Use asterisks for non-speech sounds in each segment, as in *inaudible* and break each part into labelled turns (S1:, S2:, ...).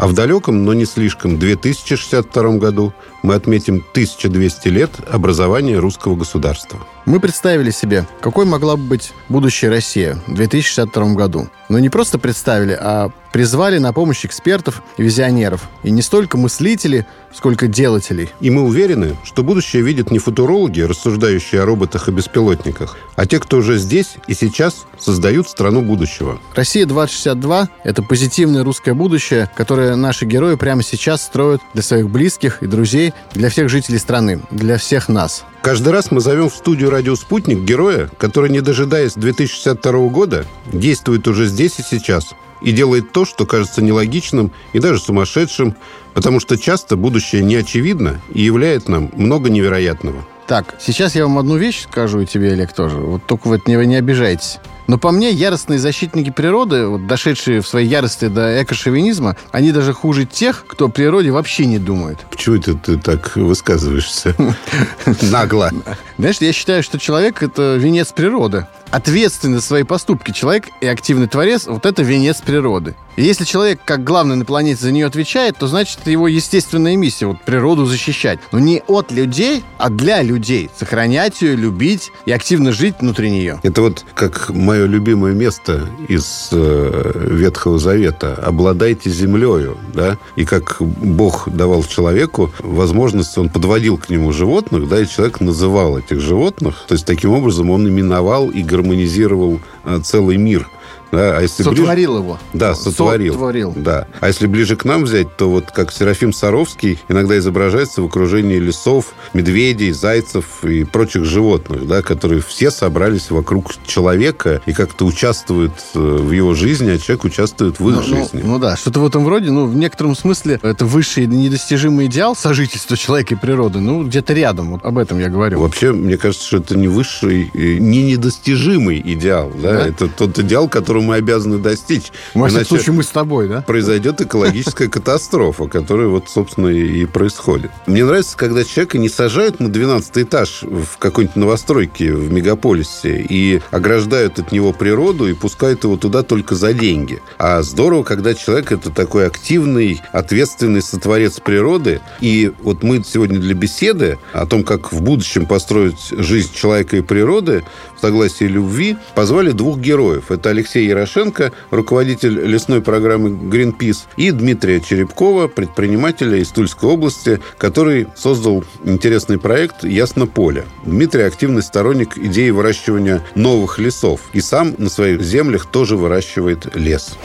S1: А в далеком, но не слишком, 2062 году мы отметим 1200 лет образования русского государства.
S2: Мы представили себе, какой могла бы быть будущая Россия в 2062 году. Но не просто представили, а призвали на помощь экспертов и визионеров. И не столько мыслителей, сколько делателей.
S1: И мы уверены, что будущее видят не футурологи, рассуждающие о роботах и беспилотниках, а те, кто уже здесь и сейчас создают страну будущего.
S2: Россия 2062 — это позитивное русское будущее, которое наши герои прямо сейчас строят для своих близких и друзей, для всех жителей страны, для всех нас.
S1: Каждый раз мы зовем в студию «Радио Спутник» героя, который, не дожидаясь 2062 года, действует уже здесь и сейчас и делает то, что кажется нелогичным и даже сумасшедшим, потому что часто будущее не очевидно и являет нам много невероятного.
S2: Так, сейчас я вам одну вещь скажу, и тебе, Олег, тоже. Вот только вы от него не обижайтесь. Но по мне, яростные защитники природы, вот, дошедшие в своей ярости до экошовинизма, они даже хуже тех, кто о природе вообще не думает.
S1: Почему это ты так высказываешься? *laughs* Нагло.
S2: Знаешь, я считаю, что человек — это венец природы ответственный за свои поступки человек и активный творец, вот это венец природы. И если человек, как главный на планете, за нее отвечает, то значит, это его естественная миссия, вот природу защищать. Но не от людей, а для людей. Сохранять ее, любить и активно жить внутри нее.
S1: Это вот как мое любимое место из э, Ветхого Завета. Обладайте землею, да? И как Бог давал человеку возможность, он подводил к нему животных, да, и человек называл этих животных. То есть, таким образом, он именовал и гармонизировал э, целый мир –
S2: да, а если сотворил ближе... его.
S1: Да, сотворил. сотворил. Да. А если ближе к нам взять, то вот как Серафим Саровский иногда изображается в окружении лесов, медведей, зайцев и прочих животных, да, которые все собрались вокруг человека и как-то участвуют э, в его жизни, а человек участвует в их
S2: ну,
S1: жизни.
S2: Ну, ну да, что-то в этом роде. Ну, в некотором смысле это высший недостижимый идеал сожительства человека и природы. Ну, где-то рядом. Вот об этом я говорю.
S1: Вообще, мне кажется, что это не высший, не недостижимый идеал. Да? Да? Это тот идеал, который которую мы обязаны достичь.
S2: В всяком случае, мы с тобой, да?
S1: Произойдет экологическая *laughs* катастрофа, которая вот, собственно, и происходит. Мне нравится, когда человека не сажают на 12 этаж в какой-нибудь новостройке в мегаполисе и ограждают от него природу и пускают его туда только за деньги. А здорово, когда человек это такой активный, ответственный сотворец природы. И вот мы сегодня для беседы о том, как в будущем построить жизнь человека и природы в согласии любви, позвали двух героев. Это Алексей Ярошенко, руководитель лесной программы Greenpeace, и Дмитрия Черепкова, предпринимателя из Тульской области, который создал интересный проект «Ясно поле». Дмитрий активный сторонник идеи выращивания новых лесов и сам на своих землях тоже выращивает лес.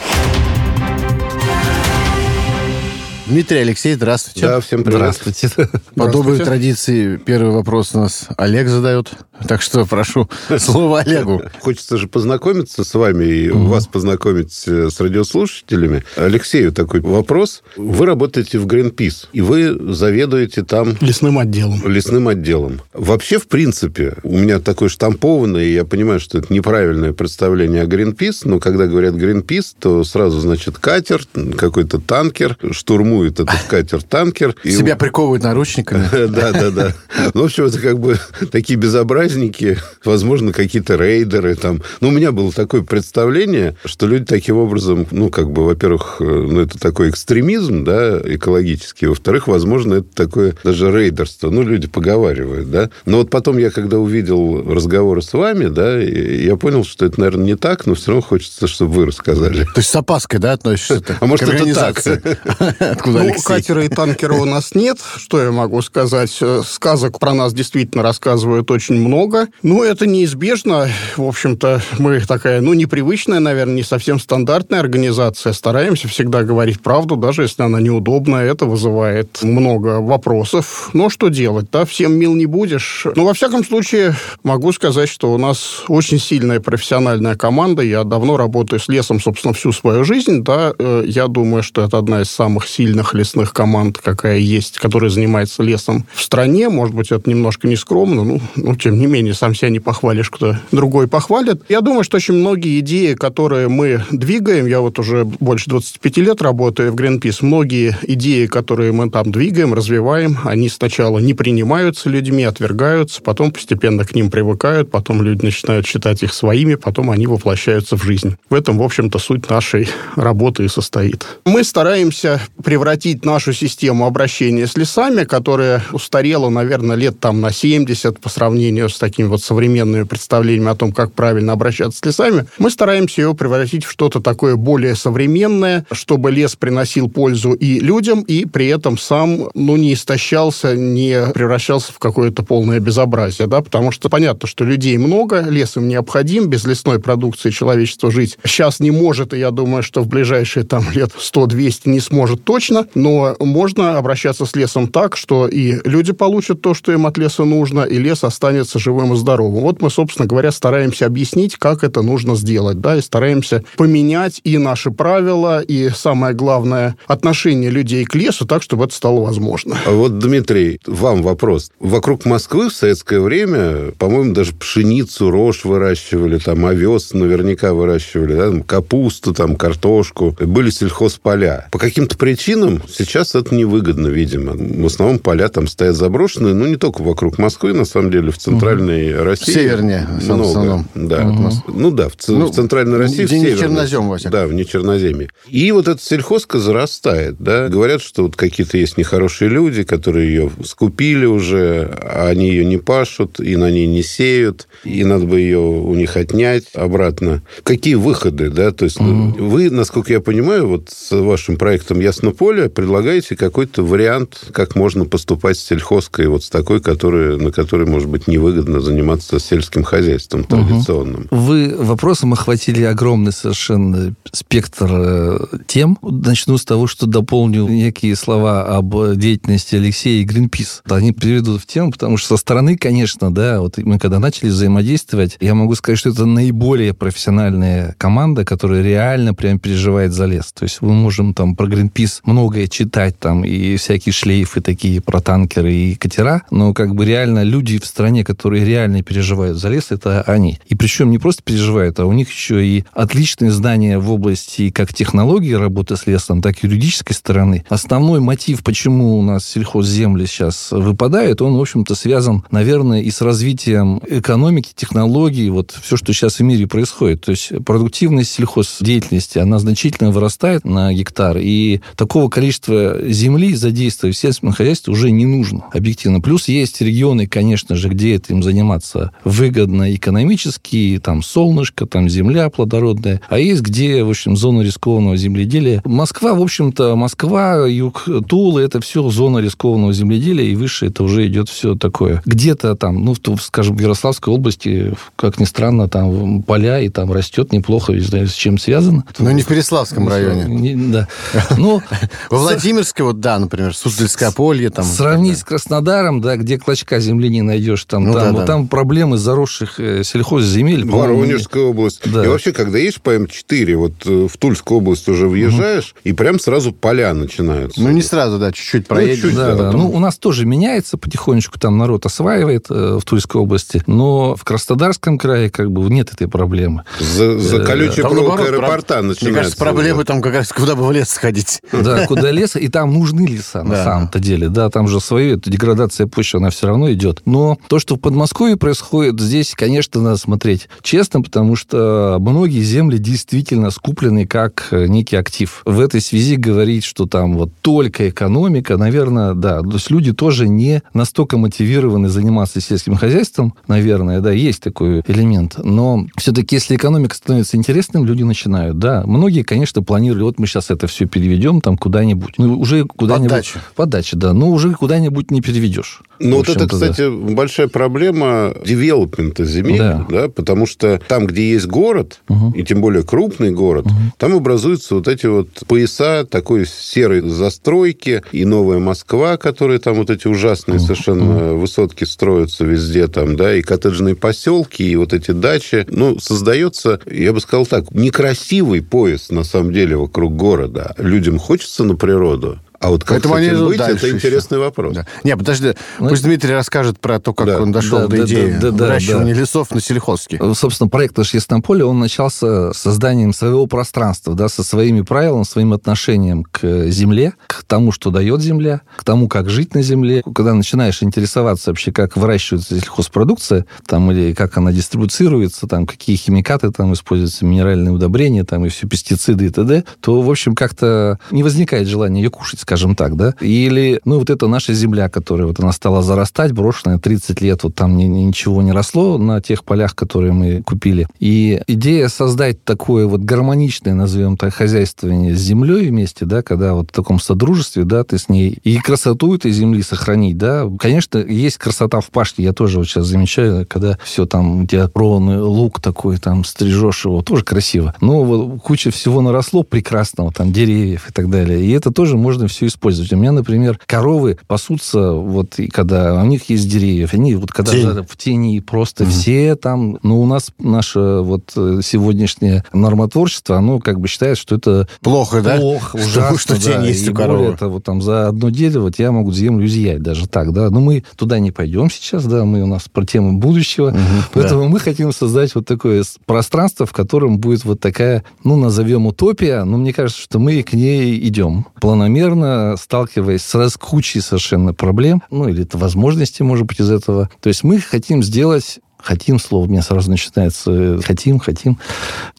S2: Дмитрий Алексей, здравствуйте.
S1: Да, всем привет.
S2: Здравствуйте. *laughs* По доброй традиции первый вопрос у нас Олег задает. Так что прошу слово Олегу.
S1: Хочется же познакомиться с вами и угу. вас познакомить э, с радиослушателями. Алексею такой вопрос. Вы работаете в Greenpeace, и вы заведуете там...
S3: Лесным отделом.
S1: Лесным отделом. Вообще, в принципе, у меня такое штампованное, и я понимаю, что это неправильное представление о Greenpeace, но когда говорят Greenpeace, то сразу, значит, катер, какой-то танкер, штурмует этот *laughs* катер-танкер.
S2: Себя приковывают наручниками. *laughs*
S1: Да, да, да. Ну, в общем, это как бы *laughs* такие безобразия праздники, возможно, какие-то рейдеры там. Ну, у меня было такое представление, что люди таким образом, ну, как бы, во-первых, э, ну, это такой экстремизм, да, экологический. Во-вторых, возможно, это такое даже рейдерство. Ну, люди поговаривают, да. Но вот потом я, когда увидел разговоры с вами, да, я понял, что это, наверное, не так, но все равно хочется, чтобы вы рассказали.
S2: То есть с опаской, да, относишься *laughs*
S1: А может, это так? *laughs*
S3: Откуда Ну, катера и танкера у нас нет. Что я могу сказать? Сказок про нас действительно рассказывают очень много много. Ну, это неизбежно. В общем-то, мы такая, ну, непривычная, наверное, не совсем стандартная организация. Стараемся всегда говорить правду, даже если она неудобная. Это вызывает много вопросов. Но что делать, да? Всем мил не будешь. Но, во всяком случае, могу сказать, что у нас очень сильная профессиональная команда. Я давно работаю с лесом, собственно, всю свою жизнь, да. Э, я думаю, что это одна из самых сильных лесных команд, какая есть, которая занимается лесом в стране. Может быть, это немножко нескромно, ну, ну тем не менее, сам себя не похвалишь, кто другой похвалит. Я думаю, что очень многие идеи, которые мы двигаем, я вот уже больше 25 лет работаю в Greenpeace, многие идеи, которые мы там двигаем, развиваем, они сначала не принимаются людьми, отвергаются, потом постепенно к ним привыкают, потом люди начинают считать их своими, потом они воплощаются в жизнь. В этом, в общем-то, суть нашей работы и состоит. Мы стараемся превратить нашу систему обращения с лесами, которая устарела, наверное, лет там на 70 по сравнению с такими вот современными представлениями о том, как правильно обращаться с лесами, мы стараемся его превратить в что-то такое более современное, чтобы лес приносил пользу и людям, и при этом сам, ну, не истощался, не превращался в какое-то полное безобразие, да, потому что понятно, что людей много, лес им необходим, без лесной продукции человечество жить сейчас не может, и я думаю, что в ближайшие там лет 100-200 не сможет точно, но можно обращаться с лесом так, что и люди получат то, что им от леса нужно, и лес останется живым и здоровым. Вот мы, собственно говоря, стараемся объяснить, как это нужно сделать, да, и стараемся поменять и наши правила, и самое главное, отношение людей к лесу так, чтобы это стало возможно.
S1: А вот, Дмитрий, вам вопрос. Вокруг Москвы в советское время, по-моему, даже пшеницу, рожь выращивали, там овес наверняка выращивали, да, там, капусту, там, картошку. Были сельхозполя. По каким-то причинам сейчас это невыгодно, видимо. В основном поля там стоят заброшенные, ну, не только вокруг Москвы, на самом деле, в центральной угу. России.
S2: Севернее, много. в основном.
S1: Да. Угу. Ну, да, в, ну, в центральной России,
S2: где в не чернозем, во
S1: Да, в нечерноземье. И вот эта сельхозка зарастает, да. Говорят, что вот какие-то есть нехорошие люди, которые ее скупили уже, а они ее не пашут, и на ней не сеют, и надо бы ее у них отнять обратно. Какие выходы, да? То есть угу. вы, насколько я понимаю, вот с вашим проектом Яснополе предлагаете какой-то вариант, как можно поступать с сельхозкой, вот с такой, которая, на которой, может быть, невыгодно заниматься сельским хозяйством традиционным.
S4: Угу. Вы вопросом охватили огромный совершенно спектр э, тем. Начну с того, что дополню некие слова об деятельности Алексея и Гринпис. Они приведут в тему, потому что со стороны, конечно, да, вот мы когда начали взаимодействовать, я могу сказать, что это наиболее профессиональная команда, которая реально прям переживает за лес. То есть мы можем там про Гринпис многое читать там и всякие шлейфы такие про танкеры и катера, но как бы реально люди в стране, которые реально переживают за лес, это они. И причем не просто переживают, а у них еще и отличные знания в области как технологии работы с лесом, так и юридической стороны. Основной мотив, почему у нас сельхозземли сейчас выпадают, он, в общем-то, связан, наверное, и с развитием экономики, технологий, вот все, что сейчас в мире происходит. То есть продуктивность сельхоздеятельности, она значительно вырастает на гектар, и такого количества земли задействовать в сельском хозяйстве уже не нужно, объективно. Плюс есть регионы, конечно же, где этим заниматься выгодно экономически, там солнышко, там земля плодородная, а есть где, в общем, зона рискованного земледелия. Москва, в общем-то, Москва, юг Тулы, это все зона рискованного земледелия, и выше это уже идет все такое. Где-то там, ну, в, скажем, в Ярославской области, как ни странно, там поля, и там растет неплохо, не знаю, с чем связано.
S2: Ну, не в Переславском районе.
S4: Не, да. *laughs* Ну,
S2: Во Владимирской, вот, да, например, Суздальское полье. Там,
S4: Сравнить с Краснодаром, да, где клочка земли не найдешь, там, ну, там, да, вот да. там проблемы заросших э, сельхозземель.
S1: Воронежская область. Да. И вообще, когда едешь по М4, вот э, в Тульскую область уже въезжаешь, угу. и прям сразу поля начинаются.
S2: Ну, не сразу, да, чуть-чуть ну, проедешь. Ну, чуть,
S4: да, да. Ну, у нас тоже меняется потихонечку, там народ осваивает э, в Тульской области, но в Краснодарском крае как бы нет этой проблемы.
S1: За, за колючей э, проволокой аэропорта начинается. Мне кажется,
S2: проблемы там как раз куда бы в лес сходить.
S4: Да, куда лес, и там нужны леса на самом-то деле. Да, там же свои, деградация почвы, она все равно идет. Но то, что в Подмосковье происходит, здесь, конечно, надо смотреть честно, потому что многие земли действительно скуплены как э, некий актив. В этой связи говорить, что там вот только экономика, наверное, да. То есть люди тоже не настолько мотивированы заниматься сельским хозяйством, наверное, да, есть такой элемент. Но все-таки, если экономика становится интересным, люди начинают, да. Многие, конечно, планировали, вот мы сейчас это все переведем там куда-нибудь. Ну, уже куда-нибудь...
S2: Подача.
S4: Подача, да. Ну, уже куда-нибудь не переведешь.
S1: Ну, вот это,
S4: общем-то, да.
S1: кстати, большая проблема девелопмента земель,
S4: Да.
S1: да. потому что там, где есть город, и тем более крупный город, там образуются вот эти вот пояса такой серой застройки, и новая Москва, которые там вот эти ужасные совершенно высотки строятся везде там, да, и коттеджные поселки, и вот эти дачи. Ну, создается, я бы сказал так, некрасивый пояс, на самом деле, вокруг города. Людям хочется на природу, а вот как
S2: Поэтому
S1: с
S2: они идут
S1: быть,
S2: дальше
S1: это
S2: еще.
S1: интересный вопрос.
S2: Да. Не, подожди,
S4: Ну,
S2: пусть Дмитрий расскажет про то, как
S1: Да.
S2: он дошел
S4: Да,
S2: до
S4: да,
S2: идеи
S4: да, да,
S2: выращивания
S4: да.
S2: лесов на Селиховске.
S4: Э, Собственно, проект наш Яснополе, он начался с созданием своего пространства, да, со своими правилами, своим отношением к земле, к тому, что дает земля, к тому, как жить на земле. Когда начинаешь интересоваться вообще, как выращивается сельхозпродукция, там, или как она дистрибуцируется, там, какие химикаты там используются, минеральные удобрения, там, и все пестициды и т.д., то, в общем, как-то не возникает желания ее кушать, скажем так, да. Или, ну, вот это наша земля, которая вот она стала зарастать, брошенная 30 лет, вот там ни- ни- ничего не росло на тех полях, которые мы купили. И идея создать такое вот гармоничное, назовем так, хозяйствование с землей вместе, да, когда вот в таком содружестве, да, ты с ней и красоту этой земли сохранить, да. Конечно, есть красота в пашне, я тоже вот сейчас замечаю, когда все там, у тебя ровный лук такой, там, стрижешь его, тоже красиво. Но вот куча всего наросло прекрасного, там, деревьев и так далее. И это тоже можно все использовать. У меня, например, коровы пасутся, вот, и когда у них есть деревьев, они вот когда
S2: Тень.
S4: в тени просто все там, ну, у нас наше вот э, сегодняшнее нормотворчество, оно как бы считает, что это
S2: Плохо, да?
S4: Плохо,
S2: Что-
S4: ужасно,
S2: что
S4: да.
S2: тень есть
S4: И
S2: у
S4: более
S2: коровы.
S4: того, там за одно дерево вот я могу землю изъять, даже так, да. Но мы туда не пойдем сейчас, да, мы у нас про тему будущего. Поэтому мы хотим создать вот такое пространство, в котором будет вот такая, ну, назовем утопия, но мне кажется, что мы к ней идем. Планомерно, сталкиваясь с кучей совершенно проблем, ну, или это возможности, может быть, из этого. То есть мы хотим сделать Хотим, слово у меня сразу начинается. э, Хотим, хотим.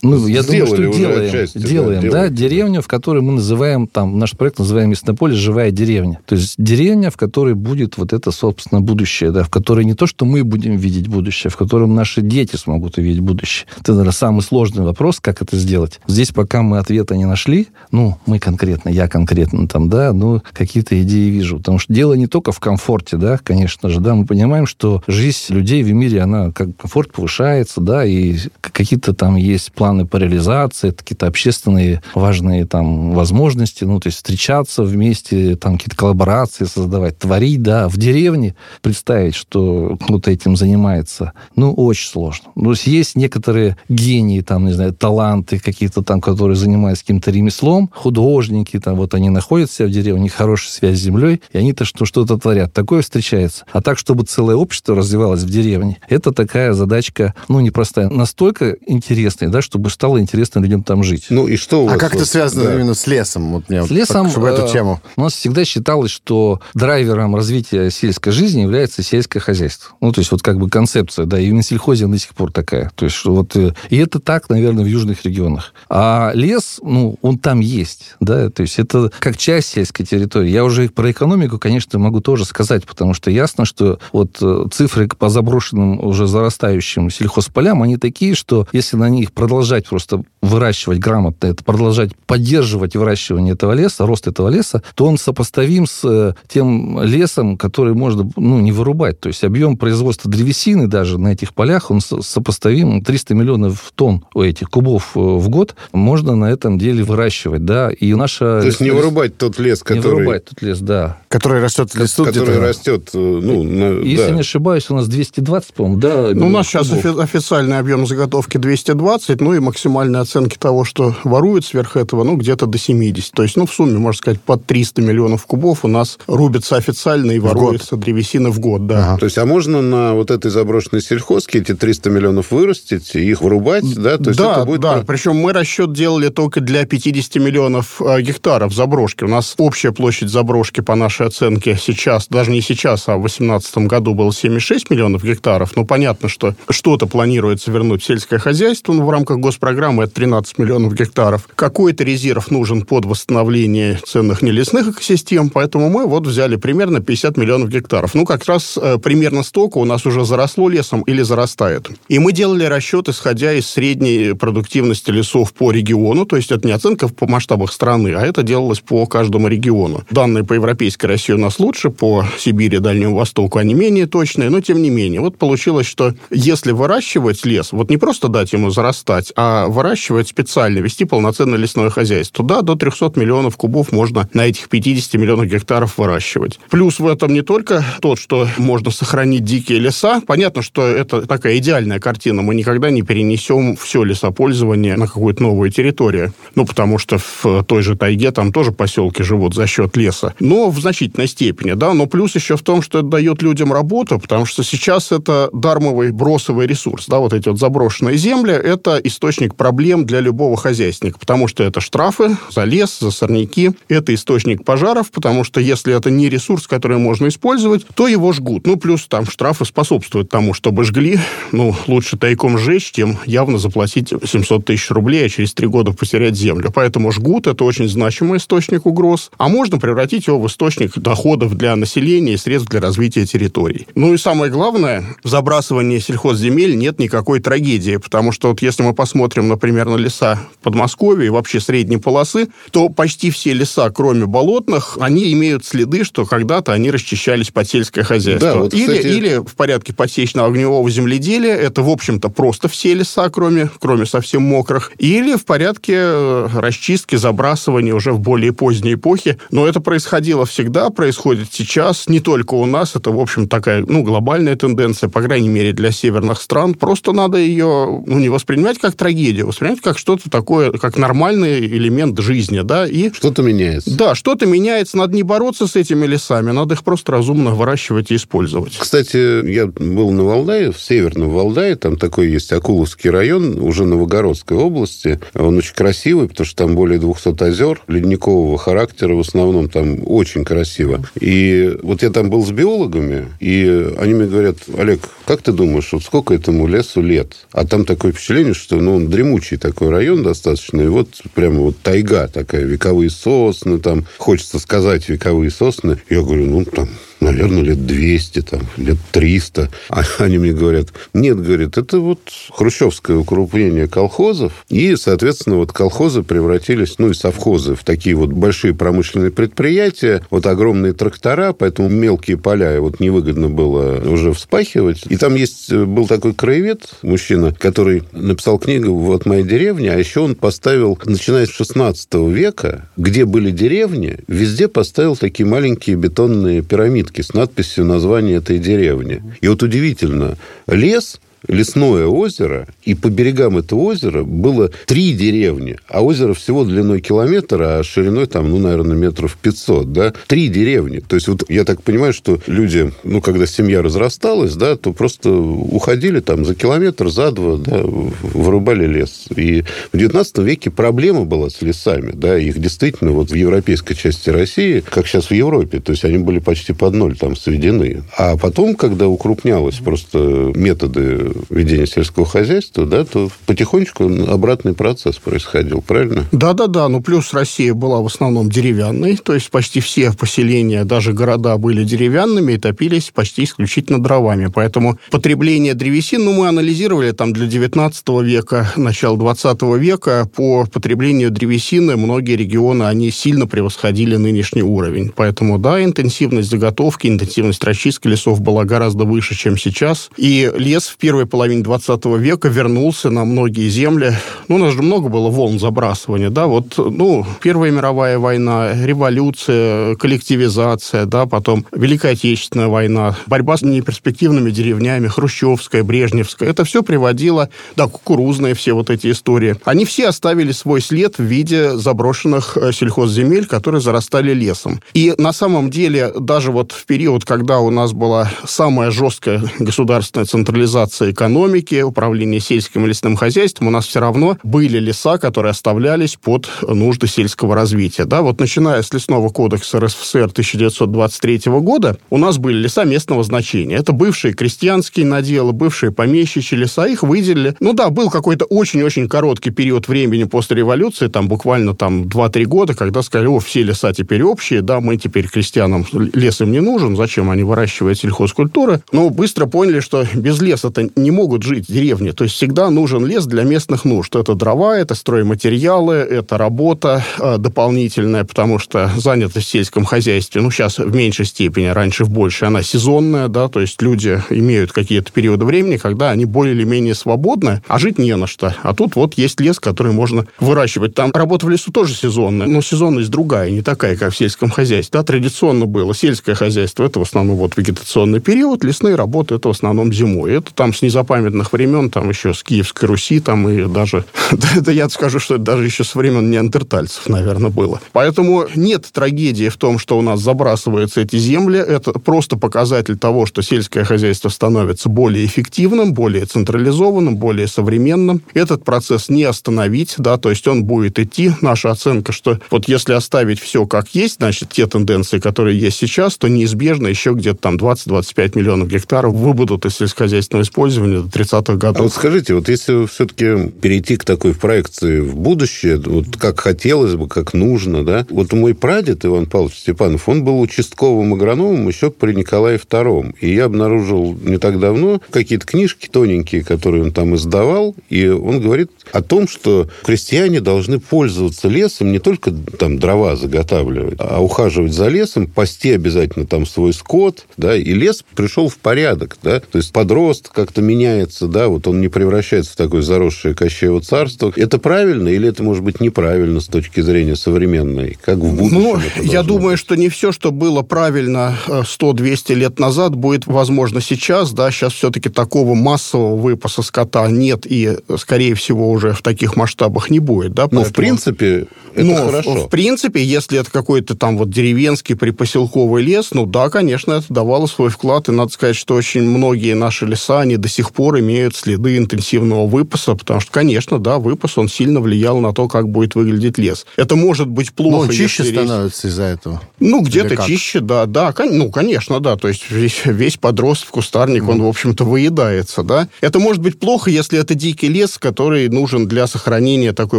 S4: Ну, я думаю,
S1: Сделали
S4: что
S1: уже
S4: делаем.
S1: отчасти, да,
S4: делаем, да,
S1: делаете.
S4: деревню, в которой мы называем, там, наш проект называем Яснополе «Живая деревня». То есть деревня, в которой будет вот это, собственно, будущее, да, в которой не то, что мы будем видеть будущее, в котором наши дети смогут увидеть будущее. Это, наверное, самый сложный вопрос, как это сделать. Здесь пока мы ответа не нашли, ну, мы конкретно, я конкретно там, да, но какие-то идеи вижу. Потому что дело не только в комфорте, да, конечно же, да, мы понимаем, что жизнь людей в мире, она как комфорт повышается, да, и какие-то там есть планы по реализации, какие-то общественные важные там возможности, ну, то есть встречаться вместе, там какие-то коллаборации создавать, творить, да. В деревне представить, что кто-то этим занимается, ну, очень сложно. То есть есть некоторые гении, там, не знаю, таланты какие-то там, которые занимаются каким-то ремеслом, художники, там, вот они находятся в деревне, у хорошая связь с землей, и они-то что- что-то творят. Такое встречается. А так, чтобы целое общество развивалось в деревне, это такая задачка, ну, непростая. Настолько интересная, да, чтобы стало интересно людям там жить.
S1: Ну и что у
S2: А
S1: вас
S2: как это
S1: вот-
S2: связано
S1: да.
S2: именно с лесом? Вот мне
S4: С лесом,
S2: так, чтобы эту
S4: э,
S2: тему.
S4: У нас всегда считалось, что драйвером развития сельской жизни является сельское хозяйство. Ну, то есть вот как бы концепция, да, и на сельхозе она до сих пор такая. То есть что вот... э, И это так, наверное, в южных регионах. А лес, ну, он там есть, да, то есть это как часть сельской территории. Я уже про экономику, конечно, могу тоже сказать, потому что ясно, что вот э, цифры по заброшенным уже зарастающим сельхозполям, они такие, что если на них продолжать просто выращивать грамотно, это продолжать поддерживать выращивание этого леса, рост этого леса, то он сопоставим с э, тем лесом, который можно ну, не вырубать. То есть объем производства древесины даже на этих полях, он со- сопоставим 300 миллионов тонн у этих кубов э, в год можно на этом деле выращивать, да. И наша...
S1: То есть не вырубать тот лес,
S4: Не
S1: который,
S4: вырубать тут лес, да.
S2: Который растет в лесу
S1: который
S2: где-то.
S1: растет, э, ну, на-
S4: Если
S1: да.
S4: не ошибаюсь, у нас 220, по-моему, да?
S3: Ну, у нас сейчас офи- официальный объем заготовки 220, ну и максимальные оценки того, что воруют сверх этого, ну, где-то до 70. То есть, ну, в сумме, можно сказать, под 300 миллионов кубов у нас рубится официально и воруется древесина в год, да.
S2: Ага.
S1: То есть, а можно на вот этой заброшенной сельхозке эти 300 миллионов вырастить, и их вырубать, да? То есть
S3: да,
S1: это будет...
S3: да. Причем мы расчет делали только для 50 миллионов э, гектаров заброшки. У нас общая площадь заброшки, по нашей оценке, сейчас, даже не сейчас, а в 2018 году было 76 миллионов гектаров. Ну, понятно, понятно, что что-то планируется вернуть в сельское хозяйство ну, в рамках госпрограммы, это 13 миллионов гектаров. Какой-то резерв нужен под восстановление ценных нелесных экосистем, поэтому мы вот взяли примерно 50 миллионов гектаров. Ну, как раз э, примерно столько у нас уже заросло лесом или зарастает. И мы делали расчет, исходя из средней продуктивности лесов по региону, то есть это не оценка по масштабах страны, а это делалось по каждому региону. Данные по Европейской России у нас лучше, по Сибири, Дальнему Востоку они менее точные, но тем не менее. Вот получилось, что если выращивать лес, вот не просто дать ему зарастать, а выращивать специально, вести полноценное лесное хозяйство, да, до 300 миллионов кубов можно на этих 50 миллионах гектаров выращивать. Плюс в этом не только тот, что можно сохранить дикие леса. Понятно, что это такая идеальная картина. Мы никогда не перенесем все лесопользование на какую-то новую территорию. Ну, потому что в той же тайге там тоже поселки живут за счет леса. Но в значительной степени, да. Но плюс еще в том, что это дает людям работу, потому что сейчас это дармовый бросовый ресурс, да, вот эти вот заброшенные земли, это источник проблем для любого хозяйственника, потому что это штрафы за лес, за сорняки, это источник пожаров, потому что если это не ресурс, который можно использовать, то его жгут. Ну, плюс там штрафы способствуют тому, чтобы жгли. Ну, лучше тайком сжечь, чем явно заплатить 700 тысяч рублей, а через три года потерять землю. Поэтому жгут – это очень значимый источник угроз. А можно превратить его в источник доходов для населения и средств для развития территорий. Ну и самое главное, в забрасывании сельхозземель нет никакой трагедии, потому что вот если мы посмотрим, например, на леса Подмосковья и вообще средней полосы, то почти все леса, кроме болотных, они имеют следы, что когда-то они расчищались под сельское хозяйство. Да, вот, или, кстати... или в порядке подсечного огневого земледелия, это, в общем-то, просто все леса, кроме, кроме совсем мокрых, или в порядке э, расчистки, забрасывания уже в более поздней эпохе. Но это происходило всегда, происходит сейчас, не только у нас, это, в общем, такая, ну, глобальная тенденция, по крайней мере, для северных стран. Просто надо ее, ну, не воспринимать как трагедию, воспринимать как что-то такое, как нормальный элемент жизни, да, и...
S1: Что-то меняется.
S3: Да, что-то меняется, надо не бороться с этими лесами, надо их просто разумно выращивать и использовать.
S1: Кстати, я был на Валдае, в Северном Валдае, там такой есть Акуловский район, уже Новогородской области. Он очень красивый, потому что там более 200 озер ледникового характера, в основном там очень красиво. И вот я там был с биологами, и они мне говорят, Олег, как ты думаешь, вот сколько этому лесу лет? А там такое впечатление, что ну, он дремучий такой район достаточно, и вот прямо вот тайга такая, вековые сосны, там, хочется сказать вековые сосны. Я говорю, ну, там, наверное, лет 200, там, лет 300. А они мне говорят, нет, говорит, это вот хрущевское укрупнение колхозов, и, соответственно, вот колхозы превратились, ну, и совхозы в такие вот большие промышленные предприятия, вот огромные трактора, поэтому мелкие поля вот невыгодно было уже вспахивать. И там есть, э, был такой краевед, мужчина, который написал книгу «Вот моя деревня», а еще он поставил, начиная с 16 века, где были деревни, везде поставил такие маленькие бетонные пирамиды плитки с надписью названия этой деревни. И вот удивительно, лес лесное озеро, и по берегам этого озера было три деревни, а озеро всего длиной километр, а шириной там, ну, наверное, метров 500, да, три деревни. То есть вот я так понимаю, что люди, ну, когда семья разрасталась, да, то просто уходили там за километр, за два, да, вырубали лес. И в 19 веке проблема была с лесами, да, их действительно вот в европейской части России, как сейчас в Европе, то есть они были почти под ноль там сведены. А потом, когда укрупнялось просто методы ведения сельского хозяйства, да, то потихонечку обратный процесс происходил, правильно?
S3: Да-да-да, ну плюс Россия была в основном деревянной, то есть почти все поселения, даже города были деревянными и топились почти исключительно дровами, поэтому потребление древесин, ну мы анализировали там для 19 века, начала 20 века, по потреблению древесины многие регионы, они сильно превосходили нынешний уровень, поэтому да, интенсивность заготовки, интенсивность расчистки лесов была гораздо выше, чем сейчас, и лес в первой первой половине 20 века вернулся на многие земли. Ну, у нас же много было волн забрасывания, да, вот, ну, Первая мировая война, революция, коллективизация, да, потом Великая Отечественная война, борьба с неперспективными деревнями, Хрущевская, Брежневская, это все приводило, да, кукурузные все вот эти истории. Они все оставили свой след в виде заброшенных э, сельхозземель, которые зарастали лесом. И на самом деле, даже вот в период, когда у нас была самая жесткая государственная централизация экономики, управления сельским и лесным хозяйством, у нас все равно были леса, которые оставлялись под нужды сельского развития. Да, вот начиная с лесного кодекса РСФСР 1923 года, у нас были леса местного значения. Это бывшие крестьянские наделы, бывшие помещичьи леса, их выделили. Ну да, был какой-то очень-очень короткий период времени после революции, там буквально там 2-3 года, когда сказали, о, все леса теперь общие, да, мы теперь крестьянам лес им не нужен, зачем они выращивают сельхозкультуры. Но быстро поняли, что без леса-то не могут жить деревни. То есть всегда нужен лес для местных нужд. Это дрова, это стройматериалы, это работа э, дополнительная, потому что занятость в сельском хозяйстве, ну, сейчас в меньшей степени, раньше в большей, она сезонная, да, то есть люди имеют какие-то периоды времени, когда они более или менее свободны, а жить не на что. А тут вот есть лес, который можно выращивать. Там работа в лесу тоже сезонная, но сезонность другая, не такая, как в сельском хозяйстве. Да, традиционно было сельское хозяйство, это в основном вот вегетационный период, лесные работы это в основном зимой. Это там с незапамятных времен, там еще с Киевской Руси, там и даже, *laughs* это я скажу, что это даже еще с времен неандертальцев, наверное, было. Поэтому нет трагедии в том, что у нас забрасываются эти земли. Это просто показатель того, что сельское хозяйство становится более эффективным, более централизованным, более современным. Этот процесс не остановить, да, то есть он будет идти. Наша оценка, что вот если оставить все как есть, значит, те тенденции, которые есть сейчас, то неизбежно еще где-то там 20-25 миллионов гектаров выбудут из сельскохозяйственного использования до 30-х годов.
S1: А вот скажите, вот если все-таки перейти к такой проекции в будущее, вот как хотелось бы, как нужно, да, вот мой прадед Иван Павлович Степанов, он был участковым агрономом еще при Николае II. И я обнаружил не так давно какие-то книжки тоненькие, которые он там издавал, и он говорит о том, что крестьяне должны пользоваться лесом не только там дрова заготавливать, а ухаживать за лесом, пасти обязательно там свой скот, да, и лес пришел в порядок, да, то есть подрост как-то меняется, да, вот он не превращается в такое заросшее Кощеево царство. Это правильно или это может быть неправильно с точки зрения современной? Как в будущем
S3: Ну, я думаю, быть? что не все, что было правильно 100-200 э, лет назад, будет возможно сейчас, да, сейчас все-таки такого массового выпаса скота нет и, скорее всего, уже в таких масштабах не будет, да.
S1: Ну, в принципе, это
S3: Но,
S1: хорошо.
S3: В, в принципе, если это какой-то там вот деревенский припоселковый лес, ну да, конечно, это давало свой вклад, и надо сказать, что очень многие наши леса, они до сих пор имеют следы интенсивного выпаса, потому что, конечно, да, выпас, он сильно влиял на то, как будет выглядеть лес. Это может быть плохо, Но
S2: он чище становится из-за этого?
S3: Ну, где-то чище, да, да, ну, конечно, да, то есть весь, весь подрост в кустарник, mm. он, в общем-то, выедается, да. Это может быть плохо, если это дикий лес, который нужен для сохранения такой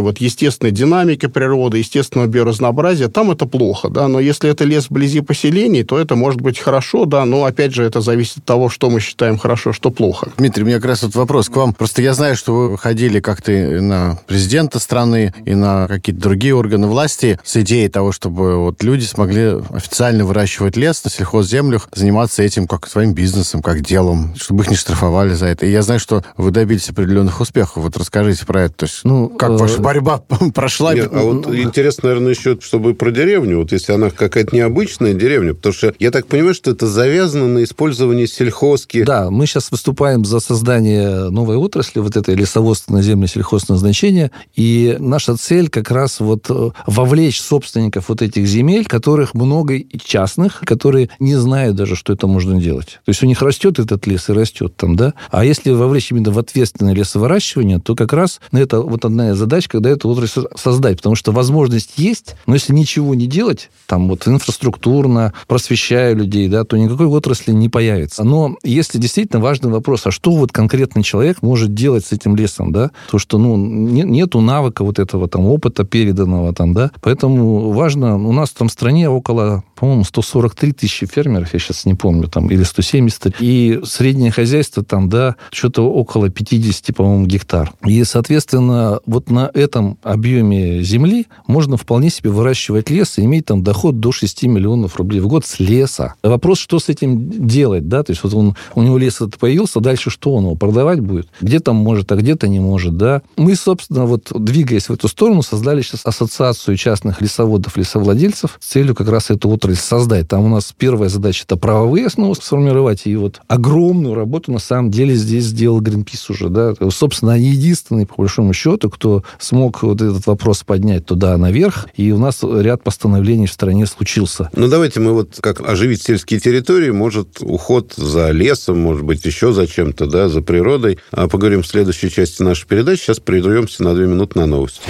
S3: вот естественной динамики природы, естественного биоразнообразия, там это плохо, да, но если это лес вблизи поселений, то это может быть хорошо, да, но, опять же, это зависит от того, что мы считаем хорошо, что плохо.
S2: Дмитрий, у меня как раз вот вопрос к вам. Просто я знаю, что вы выходили как-то на президента страны и на какие-то другие органы власти с идеей того, чтобы вот люди смогли официально выращивать лес на сельхозземлях, заниматься этим как своим бизнесом, как делом, чтобы их не штрафовали за это. И я знаю, что вы добились определенных успехов. Вот расскажите про это. То есть, ну, как ваша э, борьба *laughs* прошла?
S1: Нет, а вот интересно, наверное, еще, чтобы про деревню. Вот если она какая-то необычная деревня, потому что я так понимаю, что это завязано на использовании сельхозки.
S4: Да, мы сейчас выступаем за создание новой отрасли, вот этой лесоводства на земле сельхозназначения, и наша цель как раз вот э, вовлечь собственников вот этих земель, которых много частных, которые не знают даже, что это можно делать. То есть у них растет этот лес и растет там, да. А если вовлечь именно в ответственное лесовыращивание, то как раз ну, это вот одна из задач, когда эту отрасль создать. Потому что возможность есть, но если ничего не делать, там вот инфраструктурно, просвещая людей, да, то никакой отрасли не появится. Но если действительно важный вопрос, а что вот конкретный человек может делать с этим лесом, да, то что, ну, не, нету навыка вот этого там опыта переданного там, да, поэтому важно, у нас там в стране около по-моему, 143 тысячи фермеров, я сейчас не помню, там, или 170. И среднее хозяйство там, да, что-то около 50, по-моему, гектар. И, соответственно, вот на этом объеме земли можно вполне себе выращивать лес и иметь там доход до 6 миллионов рублей в год с леса. Вопрос, что с этим делать, да, то есть вот он, у него лес появился, дальше что он его продавать будет? Где-то может, а где-то не может, да. Мы, собственно, вот двигаясь в эту сторону, создали сейчас ассоциацию частных лесоводов, лесовладельцев с целью как раз эту отрасль создать. Там у нас первая задача это правовые основы сформировать, и вот огромную работу на самом деле здесь сделал Greenpeace уже, да. Собственно, они единственные, по большому счету, кто смог вот этот вопрос поднять туда наверх, и у нас ряд постановлений в стране случился.
S1: Ну, давайте мы вот как оживить сельские территории, может, уход за лесом, может быть, еще за чем-то. Чем-то, да, за природой. А поговорим в следующей части нашей передачи. Сейчас прервемся на две минуты на новости.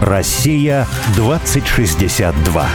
S5: Россия 2062.